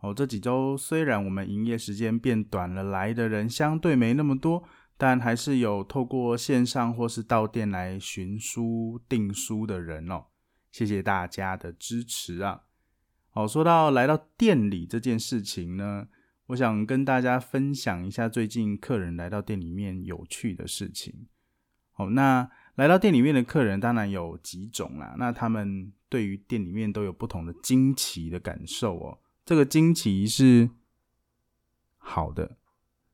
哦，这几周虽然我们营业时间变短了，来的人相对没那么多，但还是有透过线上或是到店来寻书订书的人哦。谢谢大家的支持啊！哦，说到来到店里这件事情呢，我想跟大家分享一下最近客人来到店里面有趣的事情。哦，那来到店里面的客人当然有几种啦，那他们对于店里面都有不同的惊奇的感受哦。这个惊奇是好的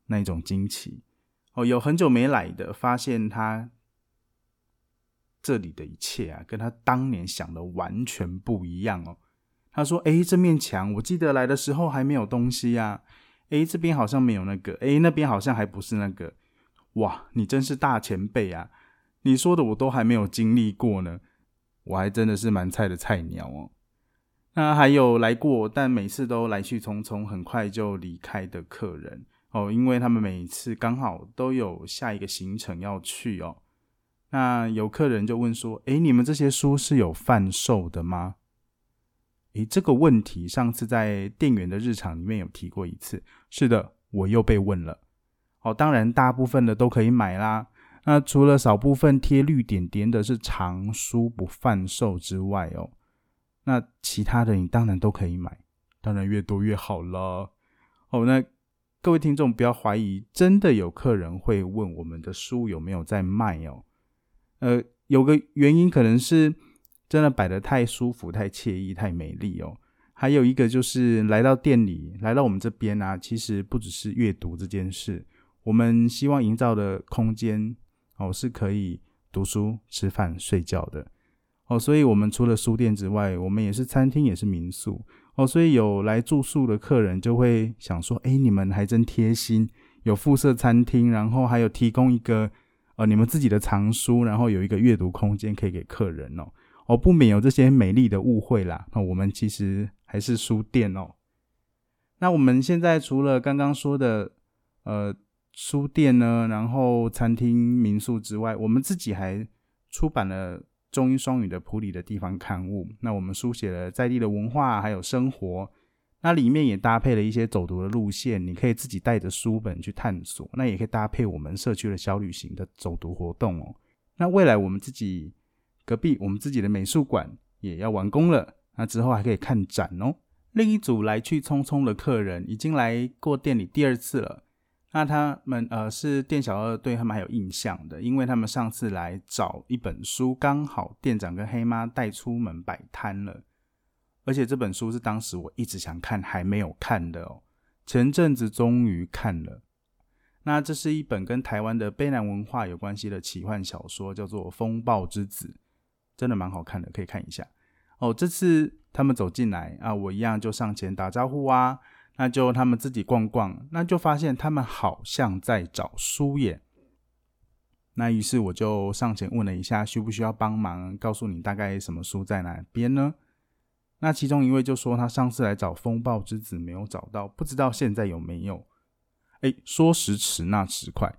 那一种惊奇哦，有很久没来的，发现他这里的一切啊，跟他当年想的完全不一样哦。他说：“哎，这面墙我记得来的时候还没有东西呀，哎，这边好像没有那个，哎，那边好像还不是那个。哇，你真是大前辈啊！你说的我都还没有经历过呢，我还真的是蛮菜的菜鸟哦。”那还有来过，但每次都来去匆匆，很快就离开的客人哦，因为他们每次刚好都有下一个行程要去哦。那有客人就问说：“诶，你们这些书是有贩售的吗？”诶，这个问题上次在店员的日常里面有提过一次。是的，我又被问了。哦，当然大部分的都可以买啦。那除了少部分贴绿点点的是藏书不贩售之外哦。那其他的你当然都可以买，当然越多越好了。哦，那各位听众不要怀疑，真的有客人会问我们的书有没有在卖哦。呃，有个原因可能是真的摆的太舒服、太惬意、太美丽哦。还有一个就是来到店里，来到我们这边啊，其实不只是阅读这件事，我们希望营造的空间哦，是可以读书、吃饭、睡觉的。哦，所以我们除了书店之外，我们也是餐厅，也是民宿。哦，所以有来住宿的客人就会想说：“哎，你们还真贴心，有附设餐厅，然后还有提供一个呃你们自己的藏书，然后有一个阅读空间可以给客人哦。”哦，不免有这些美丽的误会啦。那我们其实还是书店哦。那我们现在除了刚刚说的呃书店呢，然后餐厅、民宿之外，我们自己还出版了。中英双语的普里的地方刊物，那我们书写了在地的文化还有生活，那里面也搭配了一些走读的路线，你可以自己带着书本去探索，那也可以搭配我们社区的小旅行的走读活动哦。那未来我们自己隔壁我们自己的美术馆也要完工了，那之后还可以看展哦。另一组来去匆匆的客人已经来过店里第二次了。那他们呃是店小二对他们还有印象的，因为他们上次来找一本书，刚好店长跟黑妈带出门摆摊了，而且这本书是当时我一直想看还没有看的哦，前阵子终于看了。那这是一本跟台湾的卑南文化有关系的奇幻小说，叫做《风暴之子》，真的蛮好看的，可以看一下哦。这次他们走进来啊，我一样就上前打招呼啊。那就他们自己逛逛，那就发现他们好像在找书耶。那于是我就上前问了一下，需不需要帮忙？告诉你大概什么书在哪边呢？那其中一位就说他上次来找《风暴之子》没有找到，不知道现在有没有。哎，说时迟，那时快，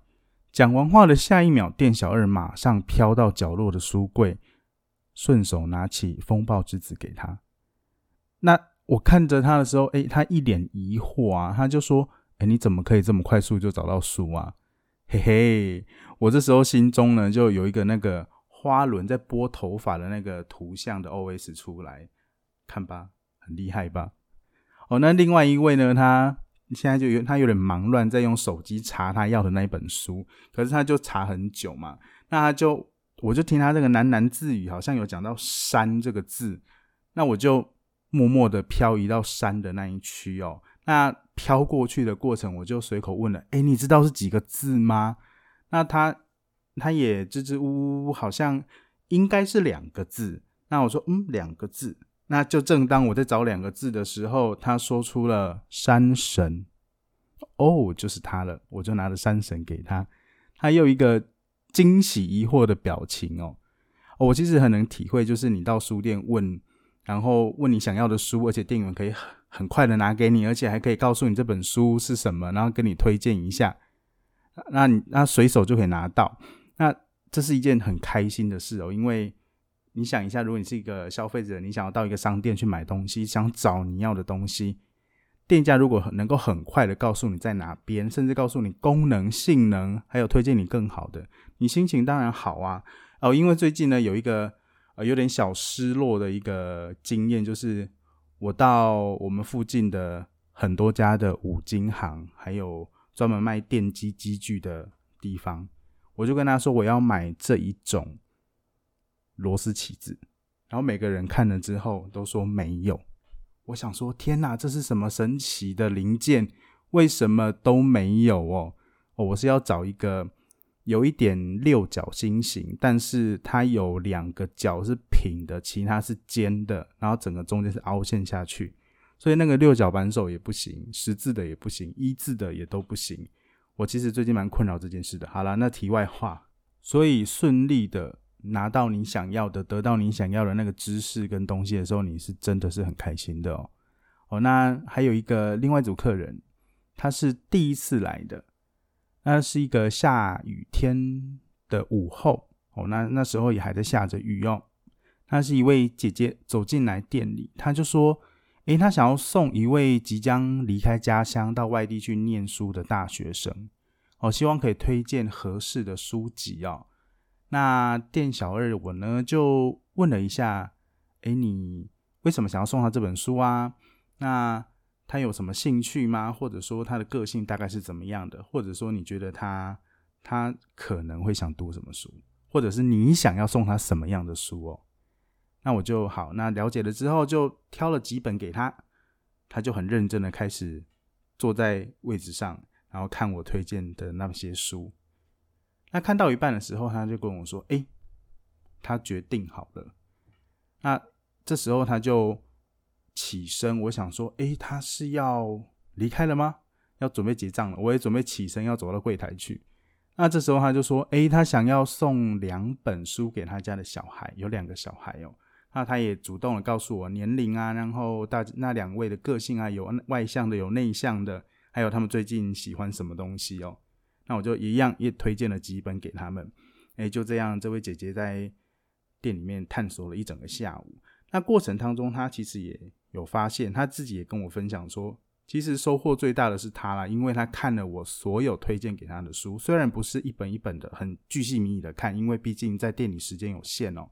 讲完话的下一秒，店小二马上飘到角落的书柜，顺手拿起《风暴之子》给他。那。我看着他的时候，哎，他一脸疑惑啊，他就说：“哎，你怎么可以这么快速就找到书啊？”嘿嘿，我这时候心中呢就有一个那个花轮在拨头发的那个图像的 O S 出来，看吧，很厉害吧？哦，那另外一位呢，他现在就有他有点忙乱，在用手机查他要的那一本书，可是他就查很久嘛，那他就我就听他这个喃喃自语，好像有讲到“山”这个字，那我就。默默的漂移到山的那一区哦，那飘过去的过程，我就随口问了：“哎，你知道是几个字吗？”那他他也支支吾吾，好像应该是两个字。那我说：“嗯，两个字。”那就正当我在找两个字的时候，他说出了“山神”，哦，就是他了。我就拿着山神给他，他又一个惊喜疑惑的表情哦。我其实很能体会，就是你到书店问，然后问你想要的书，而且店员可以很很快的拿给你，而且还可以告诉你这本书是什么，然后跟你推荐一下，那你那随手就可以拿到。那这是一件很开心的事哦，因为。你想一下，如果你是一个消费者，你想要到一个商店去买东西，想找你要的东西，店家如果能够很快的告诉你在哪边，甚至告诉你功能、性能，还有推荐你更好的，你心情当然好啊。哦，因为最近呢有一个呃有点小失落的一个经验，就是我到我们附近的很多家的五金行，还有专门卖电机机具的地方，我就跟他说我要买这一种。螺丝起子，然后每个人看了之后都说没有。我想说，天哪，这是什么神奇的零件？为什么都没有哦？哦，我是要找一个有一点六角星形，但是它有两个角是平的，其他是尖的，然后整个中间是凹陷下去，所以那个六角扳手也不行，十字的也不行，一字的也都不行。我其实最近蛮困扰这件事的。好了，那题外话，所以顺利的。拿到你想要的，得到你想要的那个知识跟东西的时候，你是真的是很开心的哦。哦，那还有一个另外一组客人，他是第一次来的，那是一个下雨天的午后哦，那那时候也还在下着雨哦。那是一位姐姐走进来店里，她就说：“诶，她想要送一位即将离开家乡到外地去念书的大学生，哦，希望可以推荐合适的书籍哦。”那店小二我呢就问了一下，哎，你为什么想要送他这本书啊？那他有什么兴趣吗？或者说他的个性大概是怎么样的？或者说你觉得他他可能会想读什么书？或者是你想要送他什么样的书哦？那我就好，那了解了之后就挑了几本给他，他就很认真的开始坐在位置上，然后看我推荐的那些书。那看到一半的时候，他就跟我说：“哎，他决定好了。”那这时候他就起身，我想说：“哎，他是要离开了吗？要准备结账了？”我也准备起身要走到柜台去。那这时候他就说：“哎，他想要送两本书给他家的小孩，有两个小孩哦。那他也主动的告诉我年龄啊，然后大那两位的个性啊，有外向的，有内向的，还有他们最近喜欢什么东西哦。”那我就一样也推荐了几本给他们，哎，就这样，这位姐姐在店里面探索了一整个下午。那过程当中，她其实也有发现，他自己也跟我分享说，其实收获最大的是他啦，因为他看了我所有推荐给他的书，虽然不是一本一本的，很巨细靡遗的看，因为毕竟在店里时间有限哦。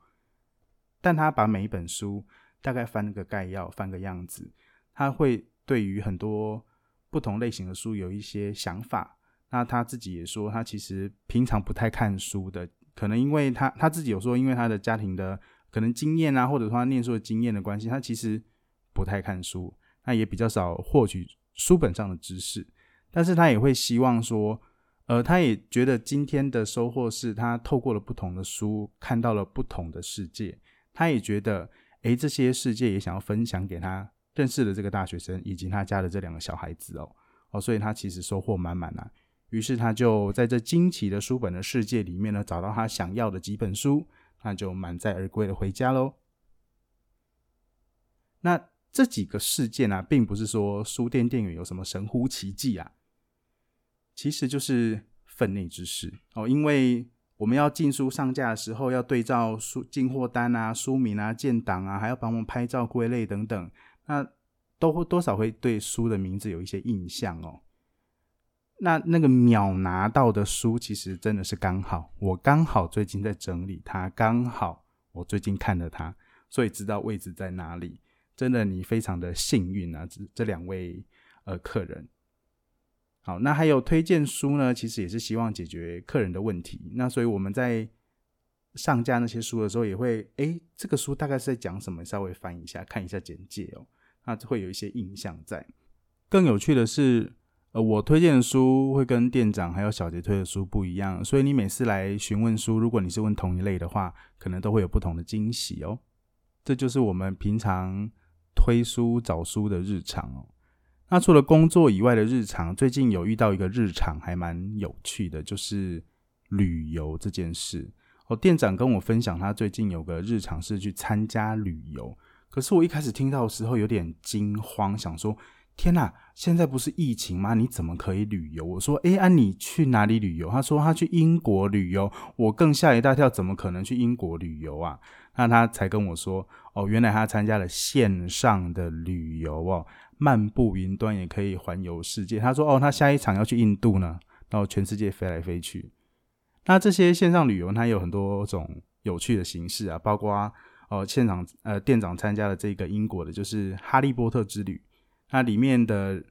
但他把每一本书大概翻了个概要，翻个样子，他会对于很多不同类型的书有一些想法。那他自己也说，他其实平常不太看书的，可能因为他他自己有说，因为他的家庭的可能经验啊，或者说他念书的经验的关系，他其实不太看书，那也比较少获取书本上的知识。但是他也会希望说，呃，他也觉得今天的收获是他透过了不同的书，看到了不同的世界。他也觉得，诶，这些世界也想要分享给他认识的这个大学生以及他家的这两个小孩子哦哦，所以他其实收获满满啊。于是他就在这惊奇的书本的世界里面呢，找到他想要的几本书，那就满载而归的回家喽。那这几个事件啊，并不是说书店店员有什么神乎其技啊，其实就是分内之事哦。因为我们要进书上架的时候，要对照书进货单啊、书名啊、建档啊，还要帮我们拍照归类等等，那都会多少会对书的名字有一些印象哦。那那个秒拿到的书，其实真的是刚好，我刚好最近在整理它，刚好我最近看了它，所以知道位置在哪里。真的，你非常的幸运啊！这这两位呃客人，好，那还有推荐书呢，其实也是希望解决客人的问题。那所以我们在上架那些书的时候，也会哎，这个书大概是在讲什么？稍微翻一下，看一下简介哦，那会有一些印象在。更有趣的是。呃，我推荐的书会跟店长还有小杰推的书不一样，所以你每次来询问书，如果你是问同一类的话，可能都会有不同的惊喜哦。这就是我们平常推书找书的日常哦。那除了工作以外的日常，最近有遇到一个日常还蛮有趣的，就是旅游这件事。哦，店长跟我分享，他最近有个日常是去参加旅游。可是我一开始听到的时候有点惊慌，想说：天哪，现在不是疫情吗？你怎么可以旅游？我说：哎，啊，你去哪里旅游？他说他去英国旅游。我更吓一大跳，怎么可能去英国旅游啊？那他才跟我说：哦，原来他参加了线上的旅游哦，漫步云端也可以环游世界。他说：哦，他下一场要去印度呢，然后全世界飞来飞去。那这些线上旅游，它有很多种有趣的形式啊，包括哦，现场呃店长参加了这个英国的，就是哈利波特之旅。那里面的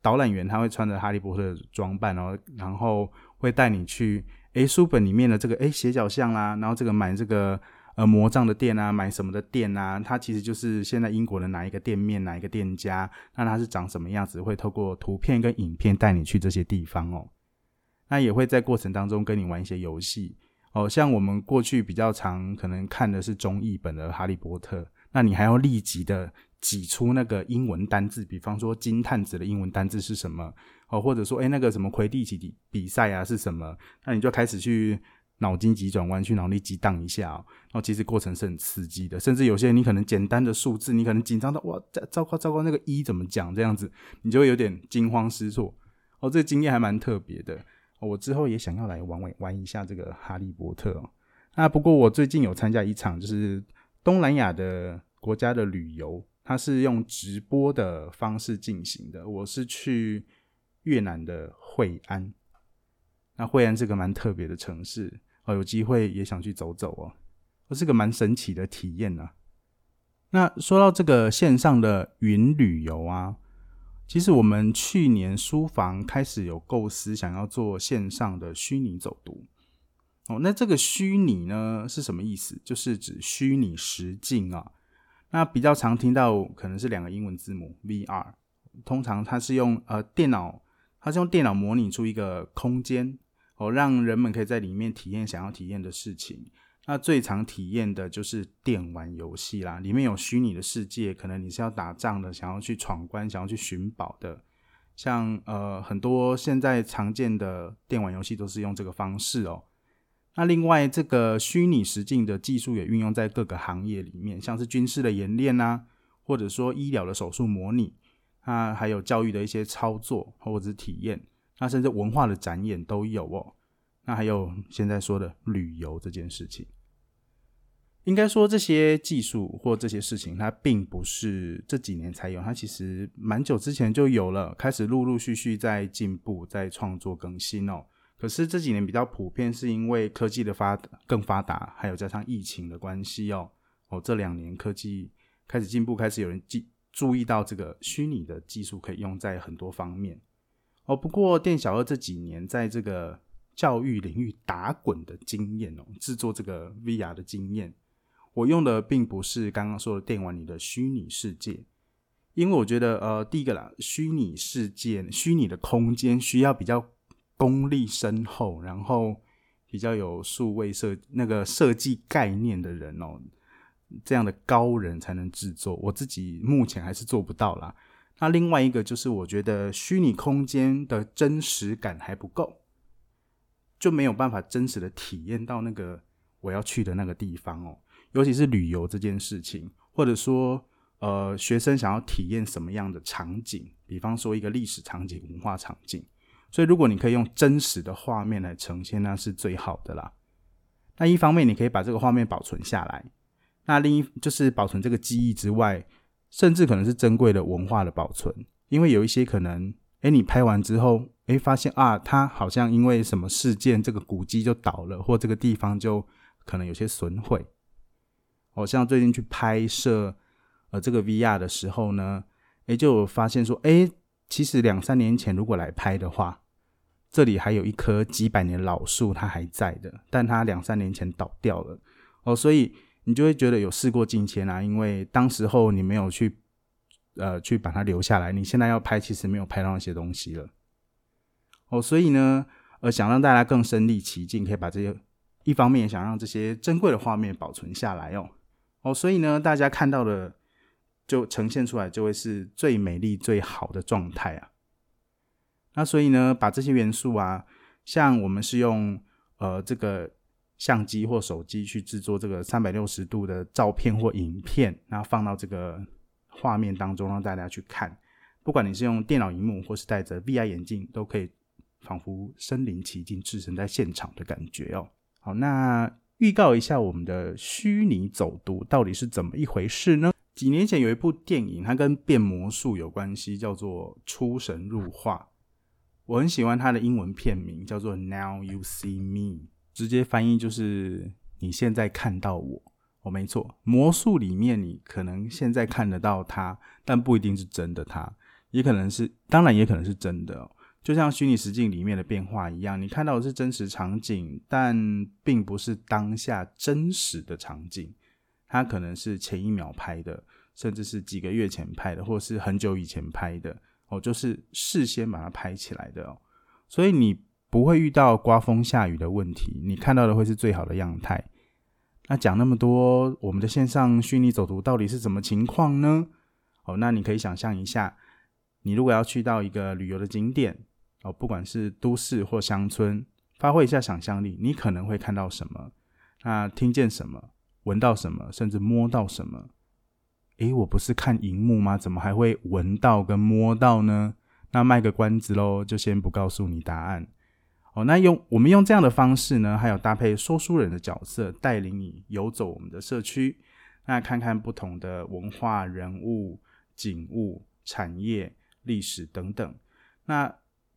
导览员他会穿着哈利波特的装扮，然后然后会带你去诶书本里面的这个诶斜角巷啦，然后这个买这个呃魔杖的店啊，买什么的店啊，它其实就是现在英国的哪一个店面哪一个店家，那它是长什么样子，会透过图片跟影片带你去这些地方哦。那也会在过程当中跟你玩一些游戏哦，像我们过去比较常可能看的是中译本的《哈利波特》，那你还要立即的挤出那个英文单字，比方说金探子的英文单字是什么哦，或者说哎那个什么魁地奇比赛啊是什么，那你就开始去脑筋急转弯，去脑力激荡一下哦。然后其实过程是很刺激的，甚至有些你可能简单的数字，你可能紧张到哇，糟糕糟糕，那个一怎么讲这样子，你就会有点惊慌失措哦。这个经验还蛮特别的。我之后也想要来玩玩玩一下这个哈利波特。那不过我最近有参加一场就是东南亚的国家的旅游，它是用直播的方式进行的。我是去越南的惠安，那惠安是个蛮特别的城市哦，有机会也想去走走哦，这是个蛮神奇的体验呢。那说到这个线上的云旅游啊。其实我们去年书房开始有构思，想要做线上的虚拟走读。哦，那这个虚拟呢是什么意思？就是指虚拟实境啊。那比较常听到可能是两个英文字母 VR，通常它是用呃电脑，它是用电脑模拟出一个空间，哦，让人们可以在里面体验想要体验的事情。那最常体验的就是电玩游戏啦，里面有虚拟的世界，可能你是要打仗的，想要去闯关，想要去寻宝的，像呃很多现在常见的电玩游戏都是用这个方式哦。那另外这个虚拟实境的技术也运用在各个行业里面，像是军事的演练啊，或者说医疗的手术模拟，啊还有教育的一些操作或者是体验，那甚至文化的展演都有哦。那还有现在说的旅游这件事情，应该说这些技术或这些事情，它并不是这几年才有，它其实蛮久之前就有了，开始陆陆续续在进步、在创作更新哦。可是这几年比较普遍，是因为科技的发更发达，还有加上疫情的关系哦。哦，这两年科技开始进步，开始有人记注意到这个虚拟的技术可以用在很多方面哦。不过店小二这几年在这个教育领域打滚的经验哦，制作这个 VR 的经验，我用的并不是刚刚说的电玩里的虚拟世界，因为我觉得呃，第一个啦，虚拟世界、虚拟的空间需要比较功力深厚，然后比较有数位设那个设计概念的人哦，这样的高人才能制作，我自己目前还是做不到啦。那另外一个就是，我觉得虚拟空间的真实感还不够。就没有办法真实的体验到那个我要去的那个地方哦，尤其是旅游这件事情，或者说呃学生想要体验什么样的场景，比方说一个历史场景、文化场景，所以如果你可以用真实的画面来呈现，那是最好的啦。那一方面你可以把这个画面保存下来，那另一就是保存这个记忆之外，甚至可能是珍贵的文化的保存，因为有一些可能。哎，你拍完之后，哎，发现啊，它好像因为什么事件，这个古迹就倒了，或这个地方就可能有些损毁。我像最近去拍摄呃这个 VR 的时候呢，哎，就发现说，哎，其实两三年前如果来拍的话，这里还有一棵几百年老树，它还在的，但它两三年前倒掉了。哦，所以你就会觉得有事过境迁啊，因为当时候你没有去。呃，去把它留下来。你现在要拍，其实没有拍到那些东西了。哦，所以呢，呃，想让大家更身临其境，可以把这些一方面想让这些珍贵的画面保存下来哦。哦，所以呢，大家看到的就呈现出来就会是最美丽、最好的状态啊。那所以呢，把这些元素啊，像我们是用呃这个相机或手机去制作这个三百六十度的照片或影片，然后放到这个画面当中让大家去看。不管你是用电脑荧幕或是戴着 VR 眼镜，都可以仿佛身临其境、置身在现场的感觉哦。好，那预告一下我们的虚拟走读到底是怎么一回事呢？几年前有一部电影，它跟变魔术有关系，叫做《出神入化》。我很喜欢它的英文片名，叫做《Now You See Me》，直接翻译就是“你现在看到我”。哦，没错，魔术里面你可能现在看得到他，但不一定是真的他。也可能是，当然也可能是真的，就像虚拟实境里面的变化一样，你看到的是真实场景，但并不是当下真实的场景，它可能是前一秒拍的，甚至是几个月前拍的，或是很久以前拍的，哦，就是事先把它拍起来的哦，所以你不会遇到刮风下雨的问题，你看到的会是最好的样态。那讲那么多，我们的线上虚拟走读到底是什么情况呢？哦，那你可以想象一下。你如果要去到一个旅游的景点哦，不管是都市或乡村，发挥一下想象力，你可能会看到什么？那听见什么？闻到什么？甚至摸到什么？诶，我不是看荧幕吗？怎么还会闻到跟摸到呢？那卖个关子喽，就先不告诉你答案哦。那用我们用这样的方式呢，还有搭配说书人的角色，带领你游走我们的社区，那看看不同的文化、人物、景物、产业。历史等等，那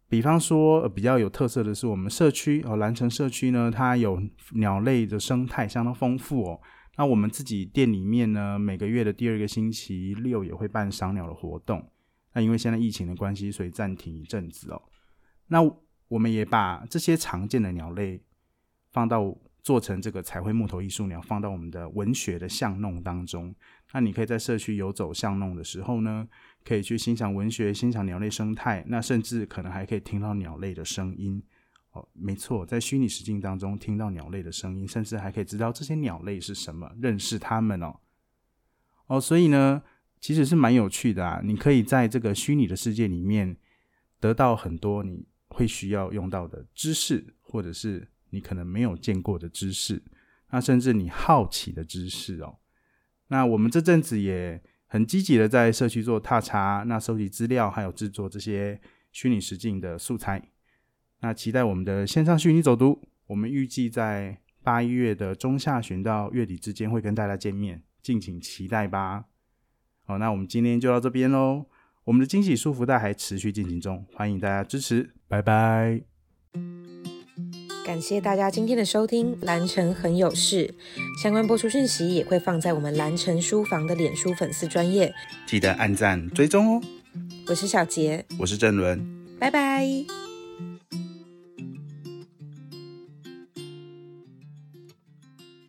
比方说比较有特色的是我们社区哦，蓝城社区呢，它有鸟类的生态相当丰富哦。那我们自己店里面呢，每个月的第二个星期六也会办赏鸟的活动。那因为现在疫情的关系，所以暂停一阵子哦。那我们也把这些常见的鸟类放到做成这个彩绘木头艺术鸟，放到我们的文学的巷弄当中。那你可以在社区游走巷弄的时候呢。可以去欣赏文学，欣赏鸟类生态，那甚至可能还可以听到鸟类的声音。哦，没错，在虚拟实境当中听到鸟类的声音，甚至还可以知道这些鸟类是什么，认识它们哦。哦，所以呢，其实是蛮有趣的啊。你可以在这个虚拟的世界里面得到很多你会需要用到的知识，或者是你可能没有见过的知识，那甚至你好奇的知识哦。那我们这阵子也。很积极的在社区做踏查，那收集资料，还有制作这些虚拟实境的素材。那期待我们的线上虚拟走读，我们预计在八月的中下旬到月底之间会跟大家见面，敬请期待吧。好，那我们今天就到这边喽。我们的惊喜束福袋还持续进行中，欢迎大家支持，拜拜。感谢大家今天的收听，蓝城很有事，相关播出讯息也会放在我们蓝城书房的脸书粉丝专业，记得按赞追踪哦。我是小杰，我是郑伦，拜拜。